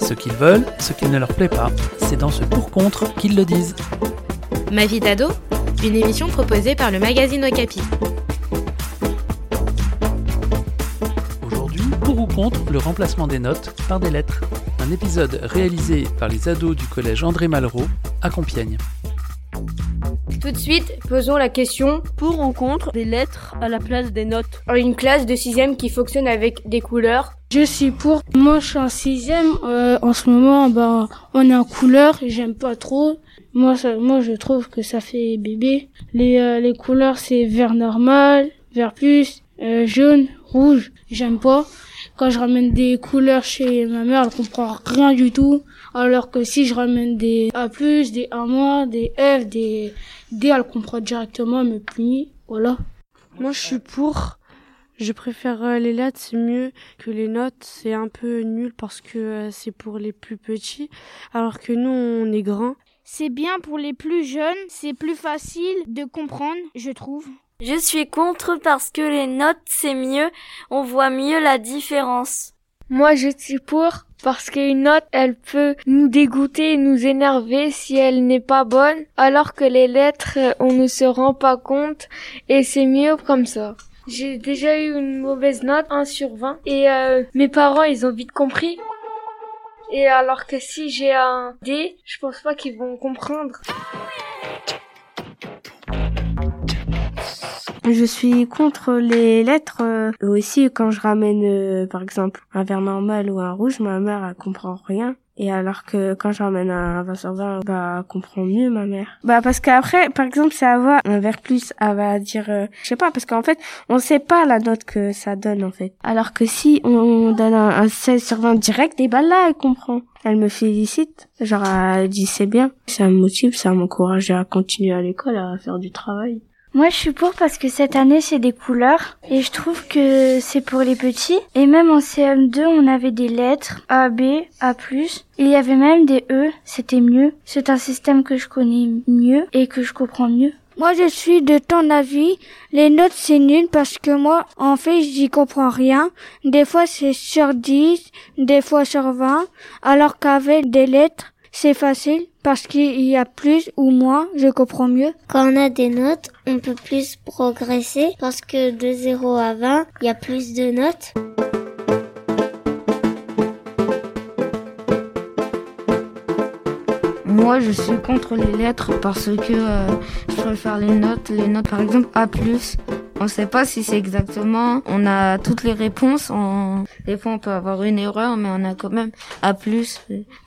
Ce qu'ils veulent, ce qui ne leur plaît pas, c'est dans ce pour-contre qu'ils le disent. Ma vie d'ado, une émission proposée par le magazine Okapi. Aujourd'hui, pour ou contre le remplacement des notes par des lettres. Un épisode réalisé par les ados du collège André Malraux à Compiègne. Tout de suite, posons la question Pour ou contre des lettres à la place des notes en une classe de 6ème qui fonctionne avec des couleurs. Je suis pour. Moi, je suis en 6e. Euh, en ce moment, bah, on est en couleur. J'aime pas trop. Moi, ça, moi, je trouve que ça fait bébé. Les, euh, les couleurs, c'est vert normal, vert plus, euh, jaune, rouge. J'aime pas. Quand je ramène des couleurs chez ma mère, elle comprend rien du tout. Alors que si je ramène des A+, des A-, des F, des D, elle comprend directement, elle me punit. Voilà. Moi, je suis pour. Je préfère euh, les lettres, c'est mieux que les notes. C'est un peu nul parce que euh, c'est pour les plus petits, alors que nous, on est grands. C'est bien pour les plus jeunes. C'est plus facile de comprendre, je trouve. Je suis contre parce que les notes, c'est mieux. On voit mieux la différence. Moi, je suis pour parce qu'une note, elle peut nous dégoûter, nous énerver si elle n'est pas bonne, alors que les lettres, on ne se rend pas compte et c'est mieux comme ça. J'ai déjà eu une mauvaise note, 1 sur 20, et euh, mes parents, ils ont vite compris. Et alors que si j'ai un D, je pense pas qu'ils vont comprendre. Je suis contre les lettres. euh, aussi, quand je ramène, euh, par exemple, un vert normal ou un rouge, ma mère, elle comprend rien. Et alors que quand je ramène un 20 sur 20, bah, elle comprend mieux ma mère. Bah, parce qu'après, par exemple, ça va un vert plus, elle va dire, euh, je sais pas, parce qu'en fait, on sait pas la note que ça donne, en fait. Alors que si on donne un, un 16 sur 20 direct, et bah là, elle comprend. Elle me félicite. Genre, elle dit c'est bien. Ça me motive, ça m'encourage à continuer à l'école, à faire du travail. Moi, je suis pour parce que cette année, c'est des couleurs. Et je trouve que c'est pour les petits. Et même en CM2, on avait des lettres A, B, A+. Il y avait même des E. C'était mieux. C'est un système que je connais mieux et que je comprends mieux. Moi, je suis de ton avis. Les notes, c'est nul parce que moi, en fait, j'y comprends rien. Des fois, c'est sur 10, des fois sur 20. Alors qu'avec des lettres, c'est facile parce qu'il y a plus ou moins, je comprends mieux. Quand on a des notes, on peut plus progresser parce que de 0 à 20, il y a plus de notes. Moi, je suis contre les lettres parce que euh, je préfère les notes. Les notes, par exemple, A+. On sait pas si c'est exactement. On a toutes les réponses. On... Des fois, on peut avoir une erreur, mais on a quand même A+.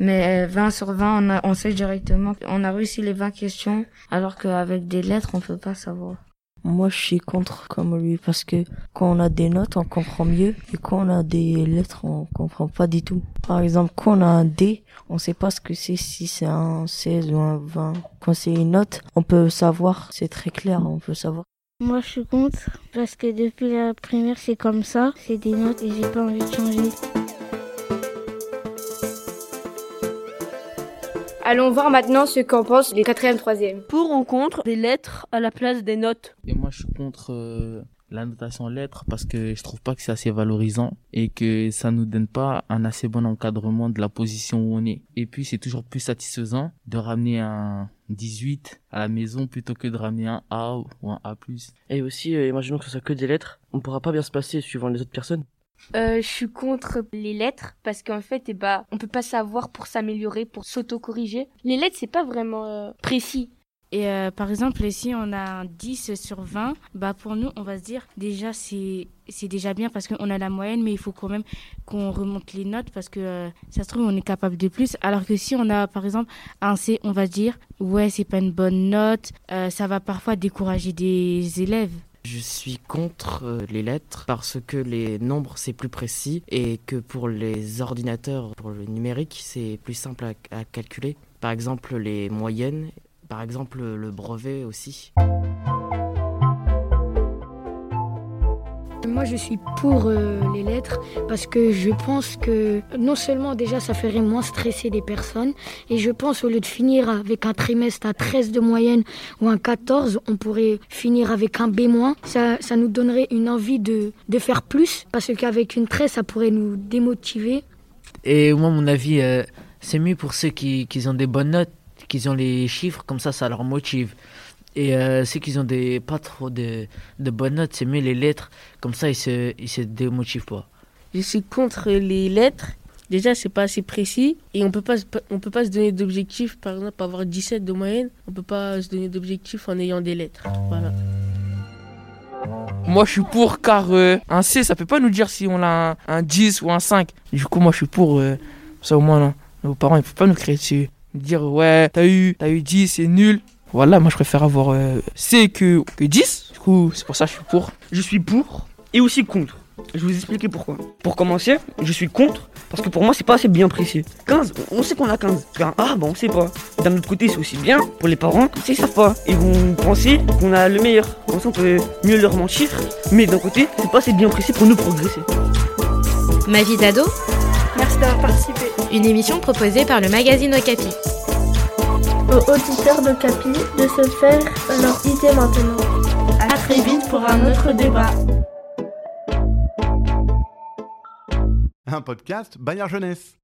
Mais euh, 20 sur 20, on, on sait directement. On a réussi les 20 questions, alors qu'avec des lettres, on peut pas savoir. Moi, je suis contre comme lui parce que quand on a des notes, on comprend mieux et quand on a des lettres, on comprend pas du tout. Par exemple, quand on a un D, on sait pas ce que c'est, si c'est un 16 ou un 20. Quand c'est une note, on peut savoir, c'est très clair, on peut savoir. Moi, je suis contre parce que depuis la primaire, c'est comme ça. C'est des notes et j'ai pas envie de changer. Allons voir maintenant ce qu'en pensent les 4ème, 3ème. Pour ou contre des lettres à la place des notes? Et moi, je suis contre euh, la notation lettres parce que je trouve pas que c'est assez valorisant et que ça nous donne pas un assez bon encadrement de la position où on est. Et puis, c'est toujours plus satisfaisant de ramener un 18 à la maison plutôt que de ramener un A ou un A+. Et aussi, euh, imaginons que ce soit que des lettres, on pourra pas bien se passer suivant les autres personnes. Euh, je suis contre les lettres parce qu'en fait, eh bah, on peut pas savoir pour s'améliorer, pour s'auto-corriger. Les lettres, c'est pas vraiment euh, précis. Et euh, par exemple, si on a un 10 sur 20, bah pour nous, on va se dire déjà c'est déjà bien parce qu'on a la moyenne, mais il faut quand même qu'on remonte les notes parce que euh, ça se trouve on est capable de plus. Alors que si on a par exemple un C, on va dire ouais c'est pas une bonne note, euh, ça va parfois décourager des élèves. Je suis contre les lettres parce que les nombres c'est plus précis et que pour les ordinateurs, pour le numérique, c'est plus simple à calculer. Par exemple, les moyennes, par exemple, le brevet aussi. Moi, je suis pour euh, les lettres parce que je pense que non seulement déjà ça ferait moins stresser les personnes, et je pense au lieu de finir avec un trimestre à 13 de moyenne ou un 14, on pourrait finir avec un B-. Ça, ça nous donnerait une envie de, de faire plus parce qu'avec une 13, ça pourrait nous démotiver. Et moi, mon avis, euh, c'est mieux pour ceux qui, qui ont des bonnes notes, qui ont les chiffres, comme ça, ça leur motive. Et euh, ceux qui ont des, pas trop de, de bonnes notes, c'est mieux les lettres. Comme ça, ils se, ils se démotivent pas. Je suis contre les lettres. Déjà, c'est pas assez précis. Et on peut pas, on peut pas se donner d'objectifs. Par exemple, avoir 17 de moyenne, on peut pas se donner d'objectifs en ayant des lettres. Voilà. Moi, je suis pour car euh, un C, ça peut pas nous dire si on a un, 10 ou un 5. Du coup, moi, je suis pour euh, ça au moins. Là. Nos parents, ils peuvent pas nous créer dessus. Dire, ouais, t'as eu, as eu 10, c'est nul. Voilà, moi je préfère avoir euh, C que, que 10. Du coup, c'est pour ça que je suis pour. Je suis pour et aussi contre. Je vais vous expliquer pourquoi. Pour commencer, je suis contre parce que pour moi c'est pas assez bien précis. 15, on sait qu'on a 15. Ah bah on sait pas. D'un autre côté c'est aussi bien pour les parents, ils savent pas. Ils vont penser qu'on a le meilleur. On peut mieux leur mentir. Mais d'un côté c'est pas assez bien précis pour nous progresser. Ma vie d'ado Merci d'avoir participé. Une émission proposée par le magazine Okapi aux auditeurs de Capi de se faire leur idée maintenant. A très vite pour un autre débat. Un podcast Bayard Jeunesse.